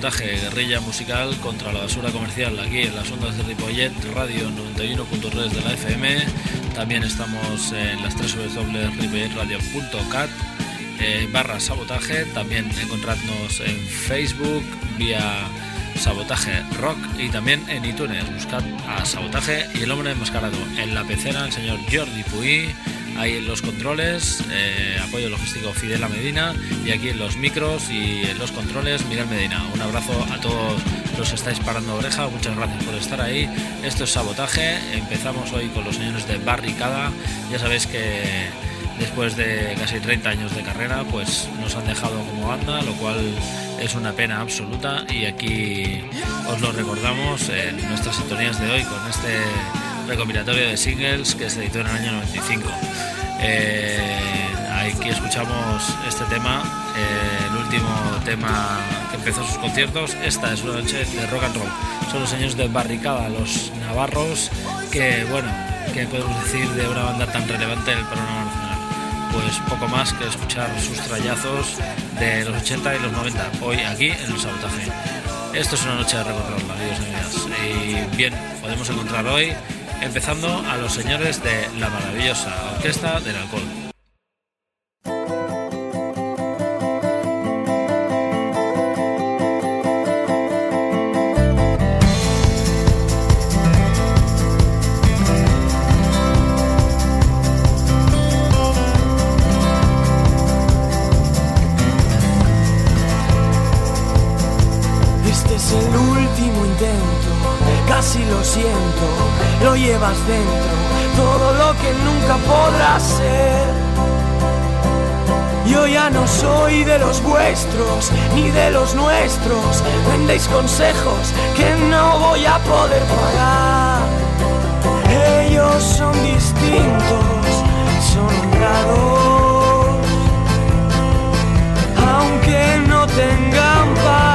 Sabotaje, guerrilla musical contra la basura comercial aquí en las ondas de Ripollet, radio 91.3 de la FM. También estamos en las tres www.ripolletradio.cat eh, barra sabotaje. También encontradnos en Facebook vía Sabotaje Rock y también en iTunes. Buscad a Sabotaje y el hombre enmascarado. En la pecera el señor Jordi Puy ahí en los controles, eh, apoyo logístico Fidel Medina y aquí en los micros y en los controles Miguel Medina. Un abrazo a todos los que estáis parando oreja, muchas gracias por estar ahí. Esto es Sabotaje, empezamos hoy con los señores de Barricada, ya sabéis que después de casi 30 años de carrera pues nos han dejado como banda, lo cual es una pena absoluta y aquí os lo recordamos en nuestras sintonías de hoy con este recopilatorio de singles que se editó en el año 95. Eh, aquí escuchamos este tema, eh, el último tema que empezó sus conciertos. Esta es una noche de rock and roll. Son los señores de Barricada, los navarros, que bueno, que podemos decir de una banda tan relevante en el panorama nacional. Pues poco más que escuchar sus trayazos de los 80 y los 90, hoy aquí en el sabotaje. Esto es una noche de rock and roll, amigos y amigas. Y bien, podemos encontrar hoy empezando a los señores de la maravillosa Orquesta del Alcohol. Ni de los nuestros, vendéis consejos que no voy a poder pagar. Ellos son distintos, son honrados, aunque no tengan para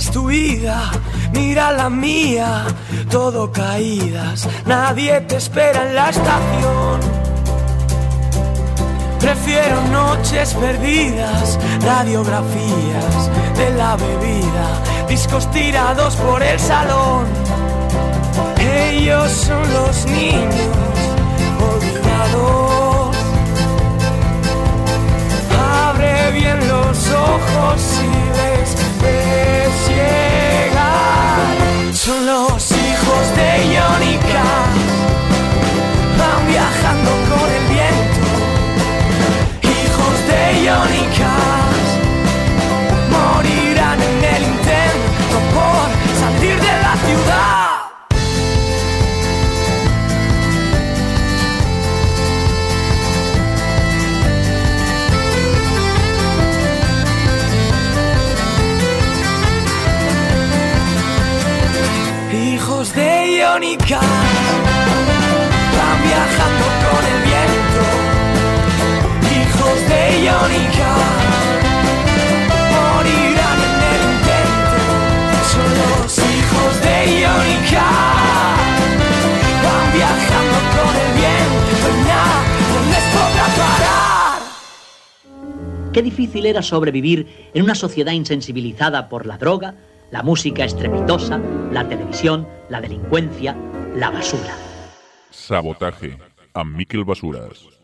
es tu vida, mira la mía, todo caídas, nadie te espera en la estación. Prefiero noches perdidas, radiografías de la bebida, discos tirados por el salón. Ellos son los niños olvidados. Abre bien los ojos y Son los hijos de Iónica, van viajando con el viento. Hijos de Iónica, van viajando con el viento. Hijos de Iónica morirán en el intento. Son los hijos de Iónica van viajando con el viento. Y nada no les podrá parar. Qué difícil era sobrevivir en una sociedad insensibilizada por la droga, la música estrepitosa, la televisión, la delincuencia, la basura. Sabotaje amb Miquel Basures.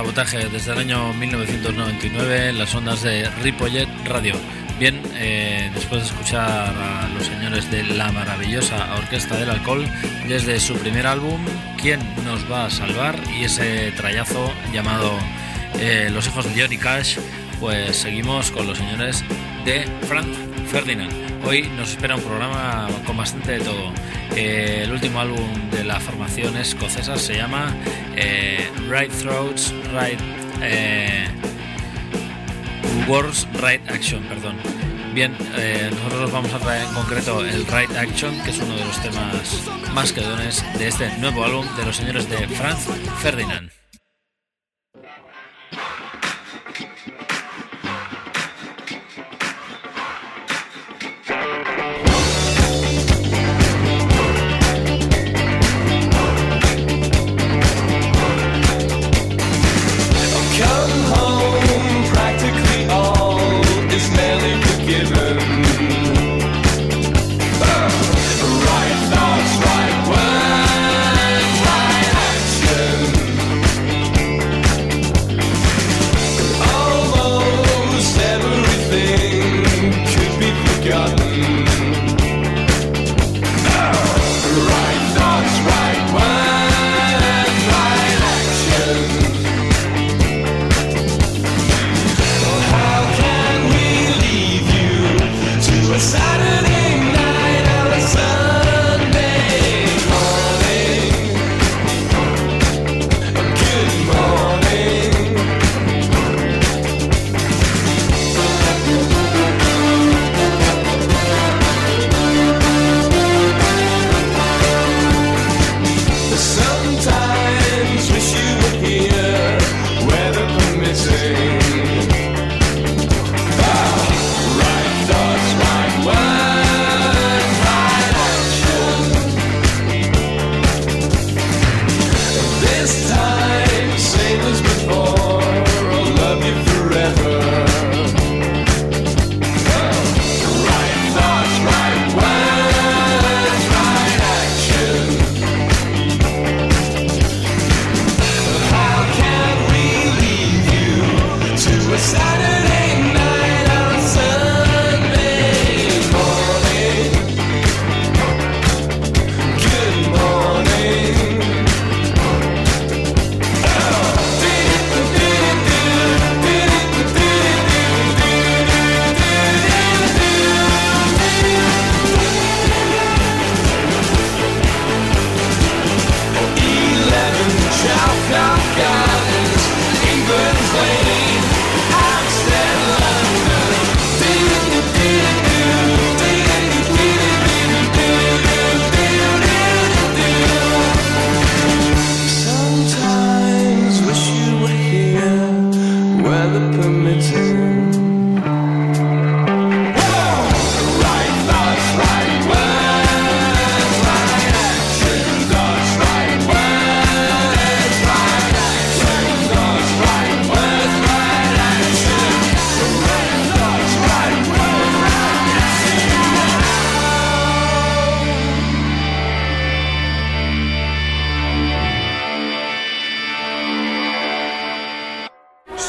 Sabotaje desde el año 1999 en las ondas de Ripollet Radio. Bien, eh, después de escuchar a los señores de la maravillosa Orquesta del Alcohol desde su primer álbum, ¿Quién nos va a salvar? Y ese trayazo llamado eh, Los hijos de Johnny Cash, pues seguimos con los señores de Frank Ferdinand. Hoy nos espera un programa con bastante de todo. Eh, el último álbum de la formación escocesa se llama eh, Right Throats, Right eh, Words, Right Action, perdón. Bien, nosotros vamos a traer en concreto el Right Action, que es uno de los temas más quedones de este nuevo álbum de los señores de Franz Ferdinand.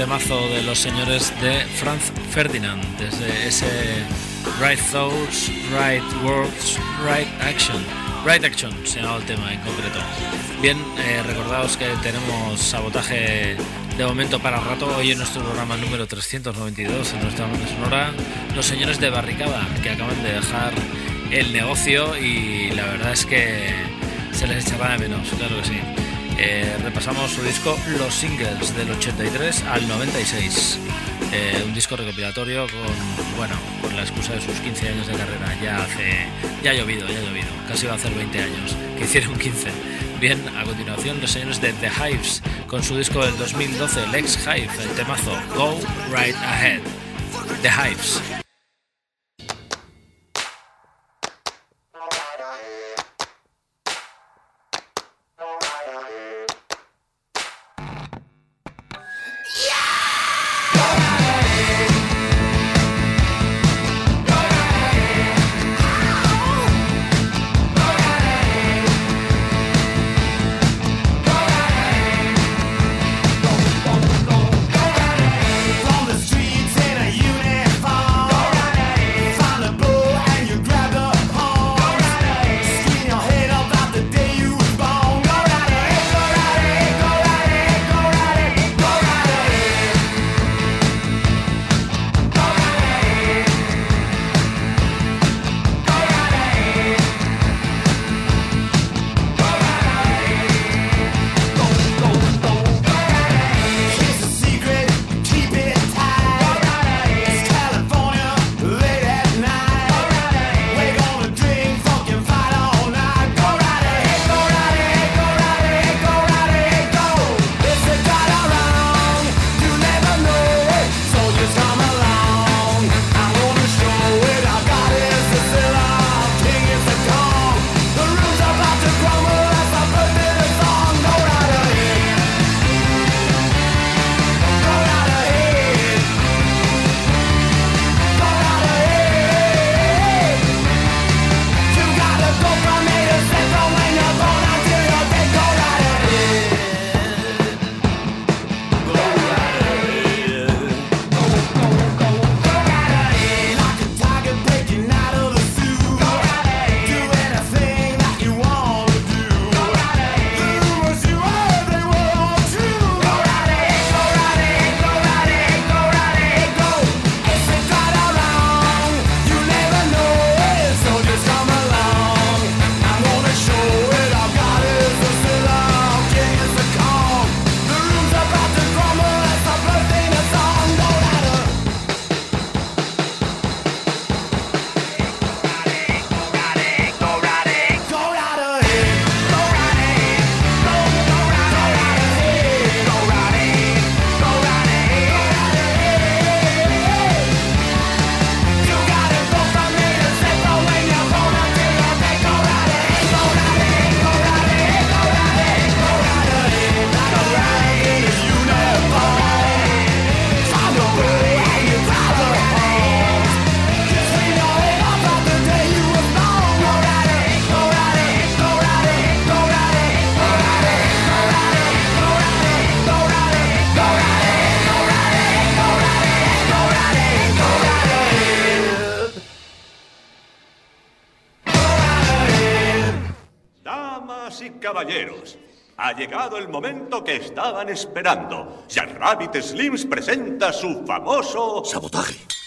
Temazo de los señores de Franz Ferdinand, desde ese Right Thoughts, Right Words, Right Action. Right Action se llamaba el tema en concreto. Bien, eh, recordaos que tenemos sabotaje de momento para rato. Hoy en nuestro programa número 392, en nuestra banda sonora, los señores de Barricada, que acaban de dejar el negocio y la verdad es que se les echará de menos, claro que sí. Eh, repasamos su disco Los Singles del 83 al 96. Eh, un disco recopilatorio con, bueno, con la excusa de sus 15 años de carrera. Ya hace, ya ha llovido, ya ha llovido. Casi va a hacer 20 años, que hicieron 15. Bien, a continuación los señores de The Hives con su disco del 2012, Lex Hive, el temazo Go Right Ahead. The Hives. Estaban esperando. Jack Rabbit Slims presenta su famoso... Sabotaje.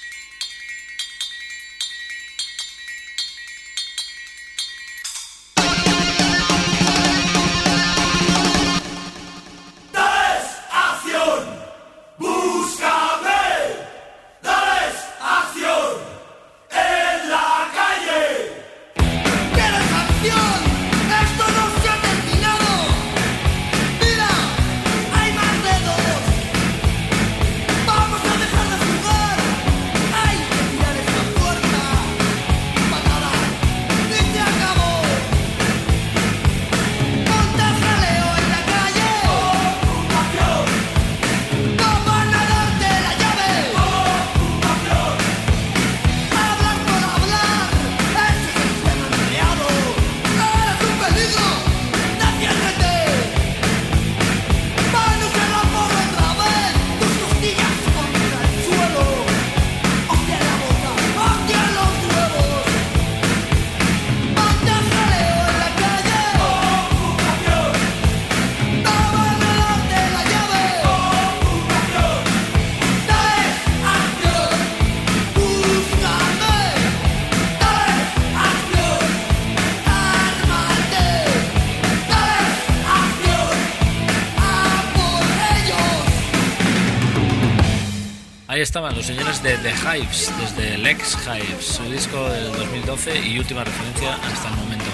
Estaban los señores de The Hives, desde Lex Hives, su disco del 2012 y última referencia hasta el momento.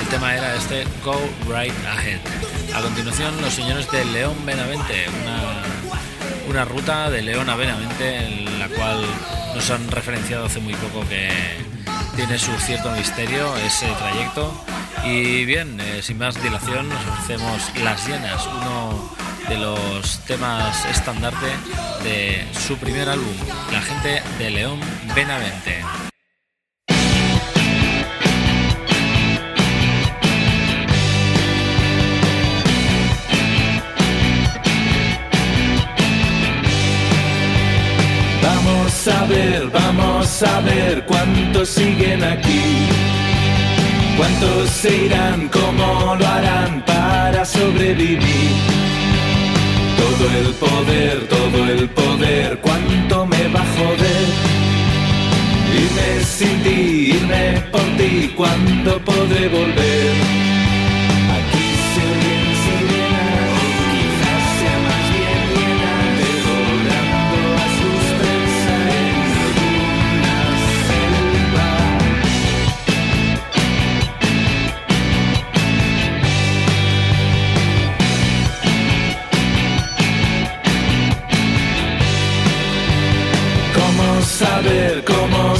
El tema era este Go Right Ahead. A continuación, los señores de León Benavente, una, una ruta de León a Benavente en la cual nos han referenciado hace muy poco que tiene su cierto misterio ese trayecto. Y bien, eh, sin más dilación, nos ofrecemos Las Llenas, uno de los temas estandarte de su primer álbum, La gente de León Benavente. Vamos a ver, vamos a ver cuántos siguen aquí. Cuántos se irán, cómo lo harán para sobrevivir. Todo el poder, todo el poder, cuánto me va a joder. Irme sin ti, irme por ti, cuándo podré volver.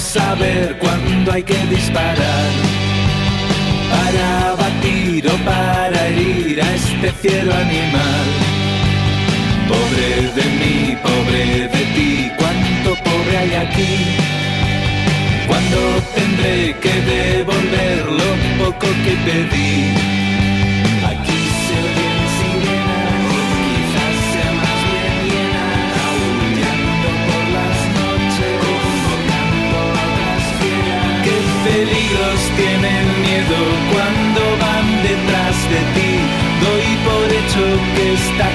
Saber cuándo hay que disparar? Para batir o para herir a este fiero animal. Pobre de mí, pobre de ti, cuánto pobre hay aquí. Cuando tendré que devolver lo poco que te peligros tienen miedo cuando van detrás de ti? Doy por hecho que esta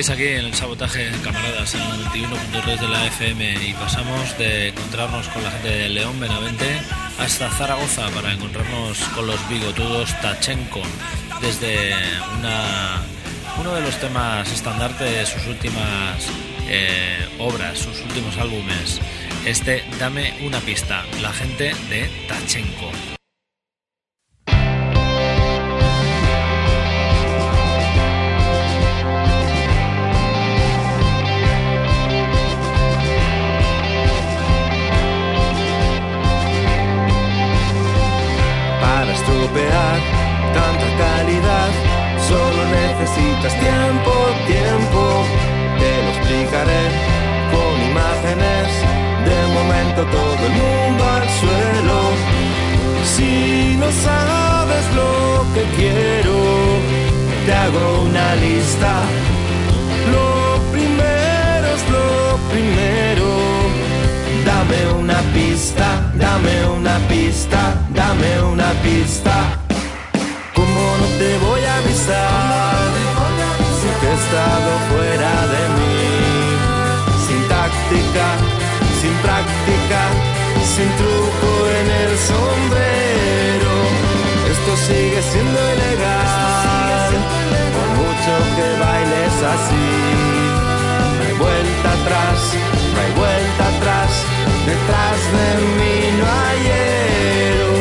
Seguís aquí en el sabotaje, camaradas, en el 91.3 de la FM y pasamos de encontrarnos con la gente de León Benavente hasta Zaragoza para encontrarnos con los bigotudos Tachenko desde una, uno de los temas estandarte de sus últimas eh, obras, sus últimos álbumes. Este Dame una pista, la gente de Tachenko. Estropear tanta calidad, solo necesitas tiempo, tiempo. Te lo explicaré con imágenes. De momento todo el mundo al suelo. Si no sabes lo que quiero, te hago una lista. Lo primero es lo primero. Dame una pista, dame una pista, dame una pista. ¿Cómo no te voy a avisar? Si que he estado fuera de mí, sin táctica, sin práctica, sin truco en el sombrero. Esto sigue siendo ilegal, por mucho que bailes así. No hay vuelta atrás, no hay vuelta atrás, detrás de mí no hay héroes.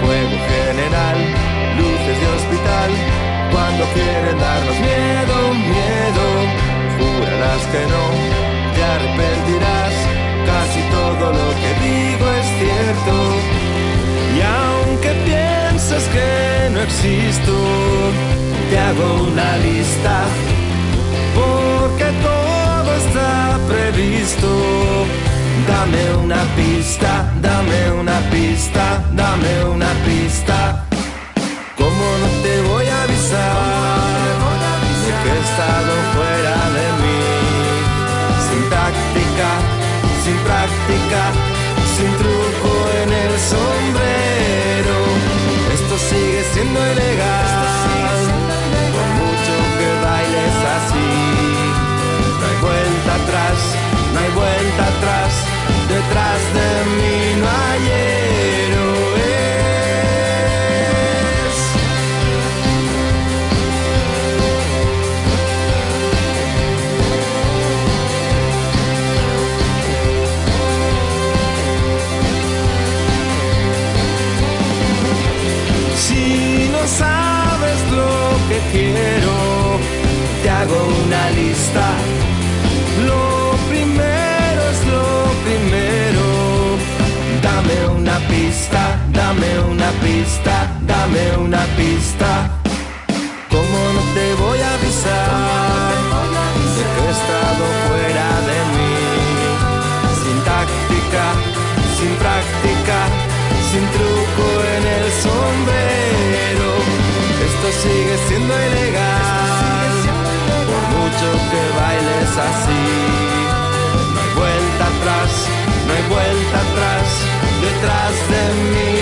Fuego general, luces de hospital, cuando quieren darnos miedo, miedo, jurarás que no, te arrepentirás, pienses que no existo, te hago una lista, porque todo está previsto. Dame una pista, dame una pista, dame una pista. ¿Cómo no te voy a avisar? De que he estado fuera de mí, sin táctica, sin práctica, siendo ilegal, por mucho que bailes así. No hay vuelta atrás, no hay vuelta atrás, detrás de mí dame una pista, dame una pista. ¿Cómo no te voy a avisar? De que he estado fuera de mí, sin táctica, sin práctica, sin truco en el sombrero. Esto sigue siendo ilegal, por mucho que bailes así. No hay vuelta atrás, no hay vuelta atrás, detrás de mí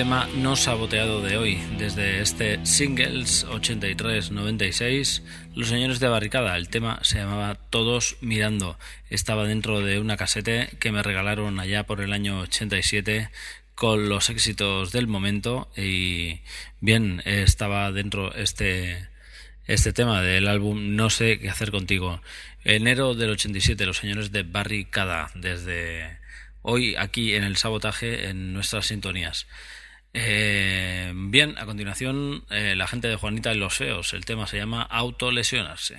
tema no saboteado de hoy. Desde este Singles 83-96, los señores de Barricada, el tema se llamaba Todos Mirando. Estaba dentro de una casete que me regalaron allá por el año 87 con los éxitos del momento y bien, estaba dentro este, este tema del álbum No sé qué hacer contigo. Enero del 87, los señores de Barricada, desde hoy aquí en el sabotaje en nuestras sintonías. Eh, bien, a continuación, eh, la gente de Juanita y los SEOs. El tema se llama Autolesionarse.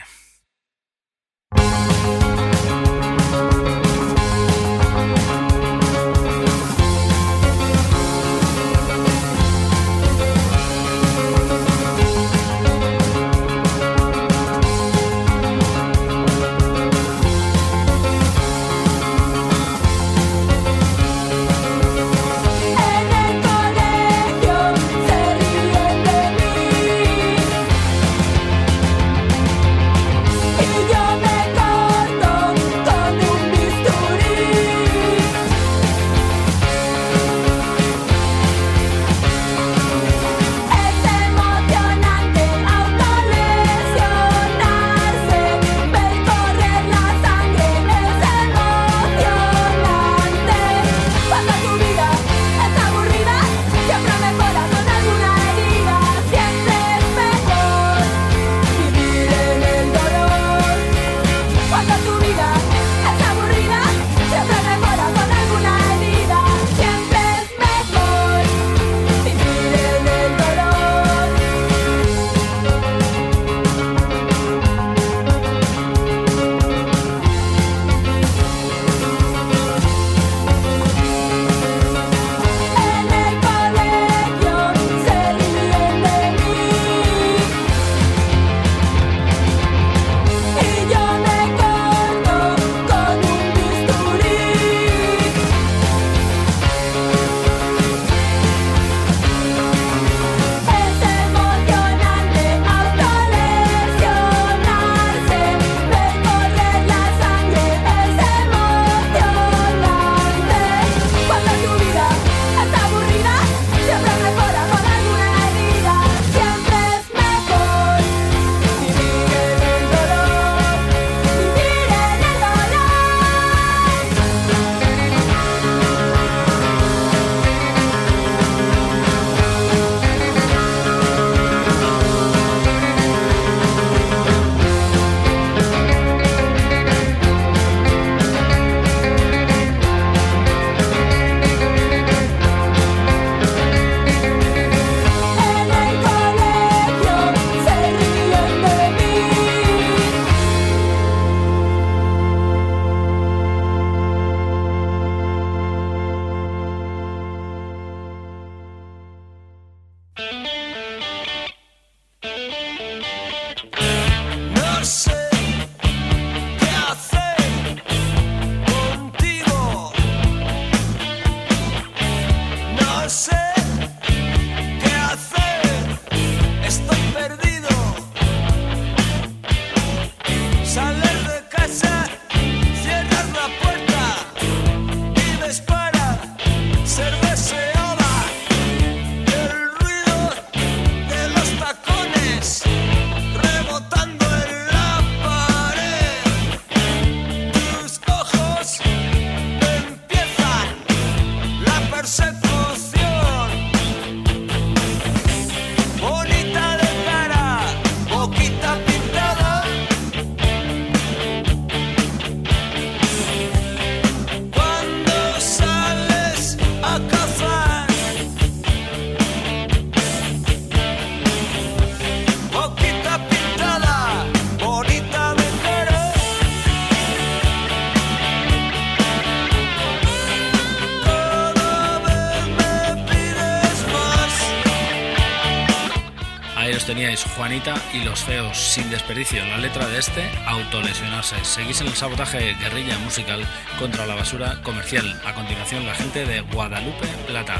Juanita y los feos sin desperdicio. La letra de este, autolesionarse. Seguís en el sabotaje guerrilla musical contra la basura comercial. A continuación, la gente de Guadalupe Plata.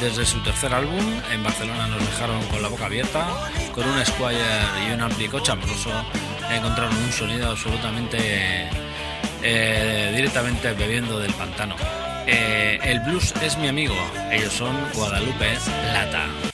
Desde su tercer álbum, en Barcelona nos dejaron con la boca abierta, con un Squire y un ampli chambroso, encontraron un sonido absolutamente eh, directamente bebiendo del pantano. Eh, el blues es mi amigo. Ellos son Guadalupe Plata.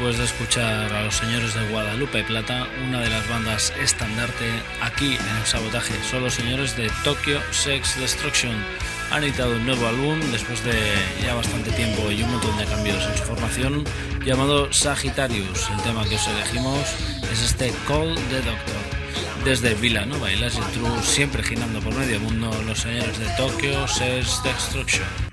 Después de escuchar a los señores de Guadalupe Plata, una de las bandas estandarte aquí en el sabotaje son los señores de Tokyo Sex Destruction. Han editado un nuevo álbum después de ya bastante tiempo y un montón de cambios en su formación, llamado Sagittarius. El tema que os elegimos es este Call the Doctor. Desde Villanova y True, siempre girando por medio mundo, los señores de Tokyo Sex Destruction.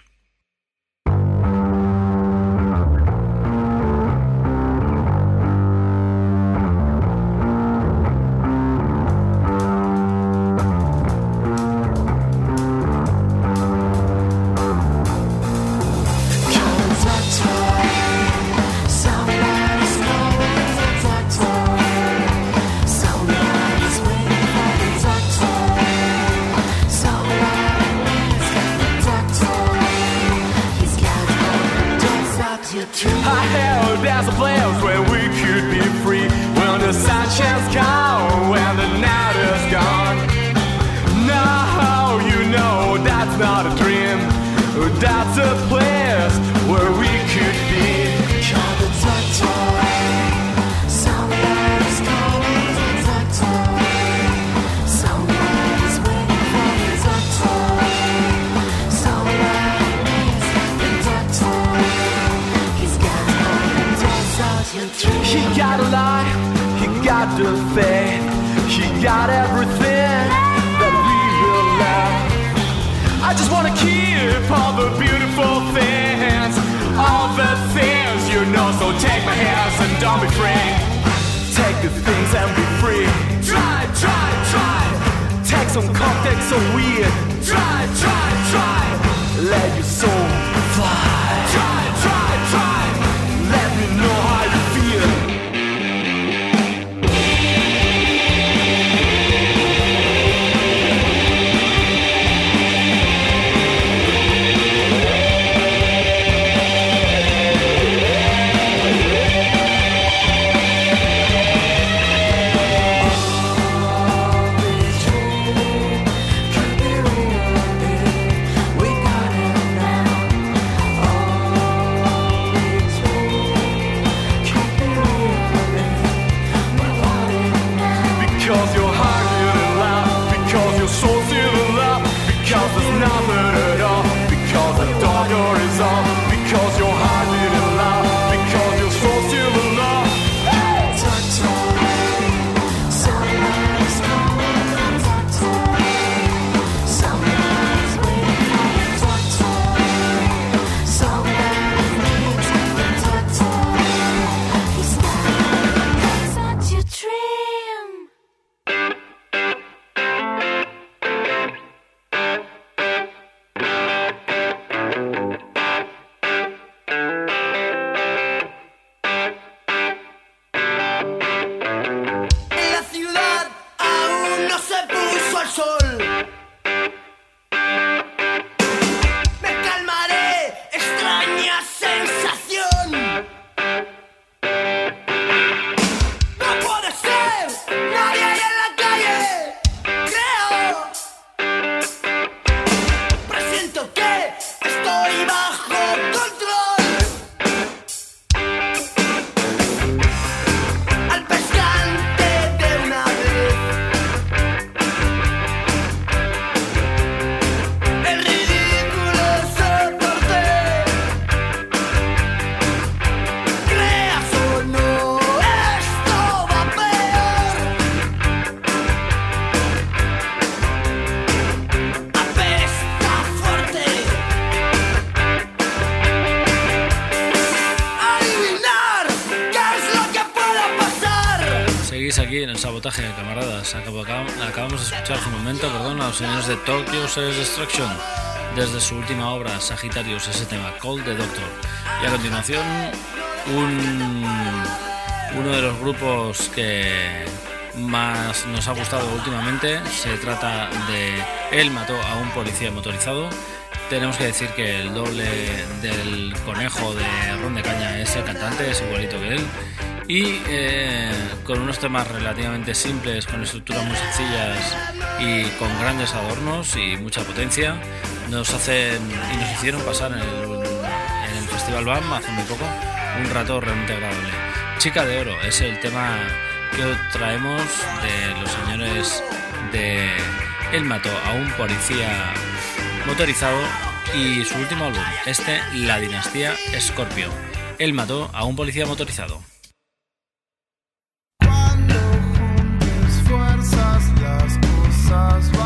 Faith. He got everything that we will love. I just wanna keep all the beautiful things, all the things you know. So take my hands and don't be afraid. Take the things and be free. Try, try, try. Take some context so weird. Try, try, try. Let your soul aquí en el sabotaje, camaradas. Acabamos de escuchar hace un momento, perdón, a los señores de Tokyo Series Destruction desde su última obra, Sagitarius, ese tema, Call the Doctor. Y a continuación, un, uno de los grupos que más nos ha gustado últimamente se trata de Él mató a un policía motorizado. Tenemos que decir que el doble del conejo de Ron de Caña es el cantante, es igualito que él. Y eh, con unos temas relativamente simples, con estructuras muy sencillas y con grandes adornos y mucha potencia, nos hacen y nos hicieron pasar en el, el Festival BAM hace muy poco un rato realmente agradable. Chica de Oro es el tema que traemos de los señores de Él mató a un policía motorizado y su último álbum, este La Dinastía Scorpio. Él mató a un policía motorizado. Cosas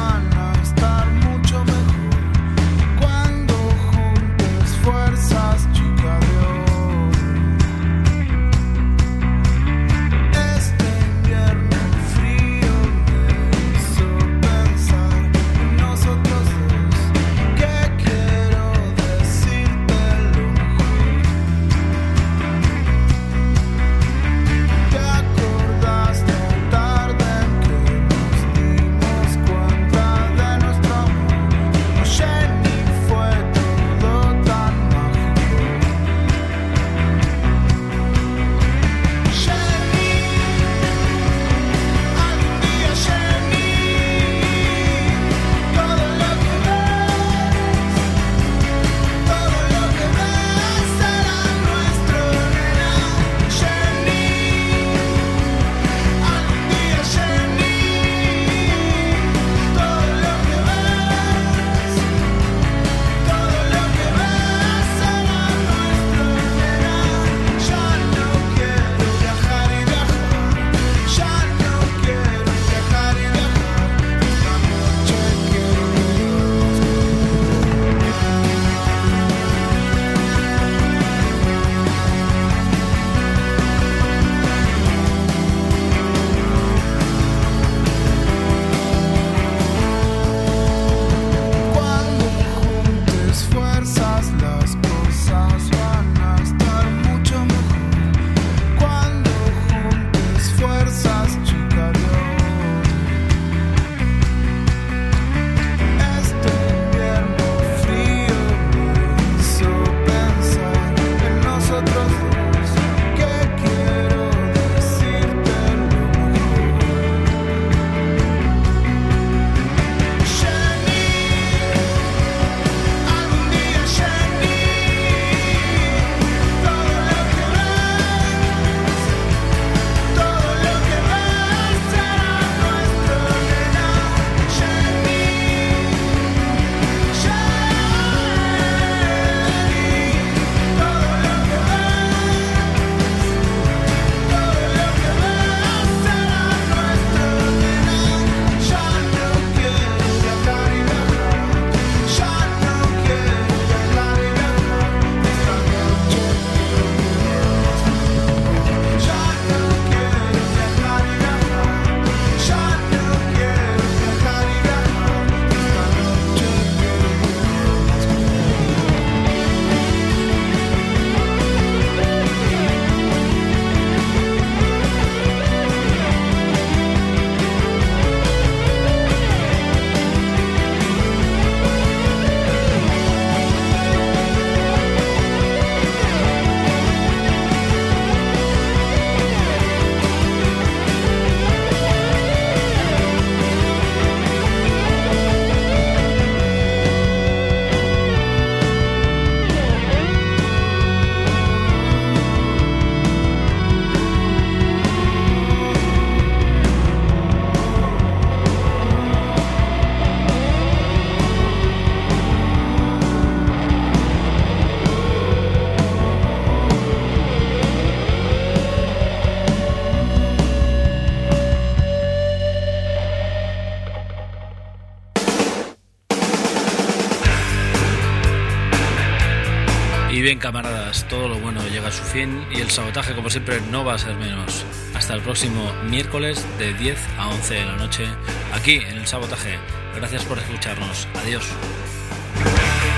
Y bien, camaradas, todo lo bueno llega a su fin y el sabotaje, como siempre, no va a ser menos. Hasta el próximo miércoles de 10 a 11 de la noche, aquí en el sabotaje. Gracias por escucharnos. Adiós.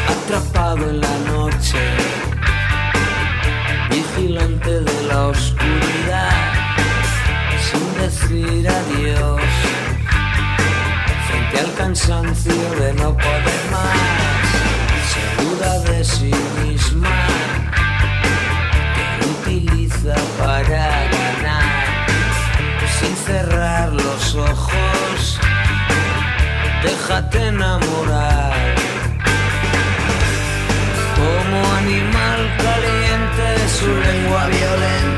atrapado en la noche, vigilante de la oscuridad, sin decir adiós, frente al cansancio de no poder más, segura de sí misma, que utiliza para ganar, sin cerrar los ojos, déjate enamorar. Como animal caliente, su lengua violenta,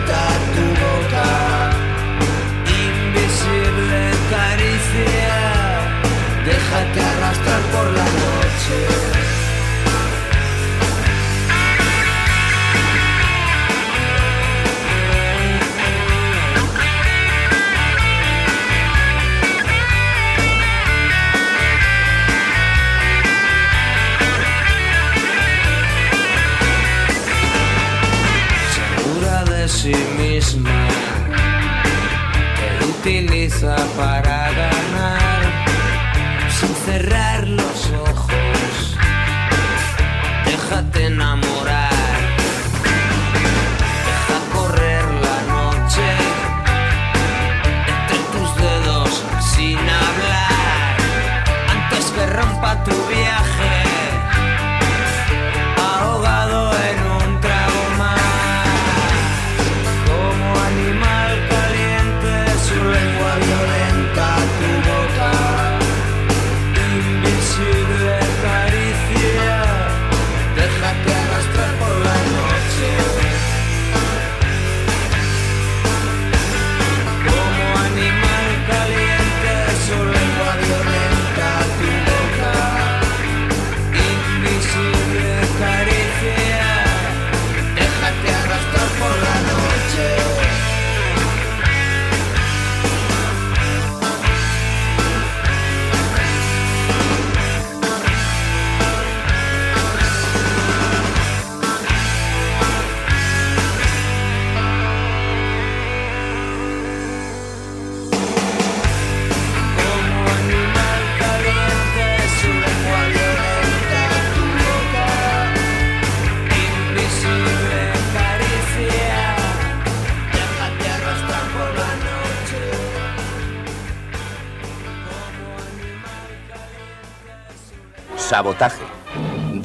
utiliza para ganar, sin cerrar los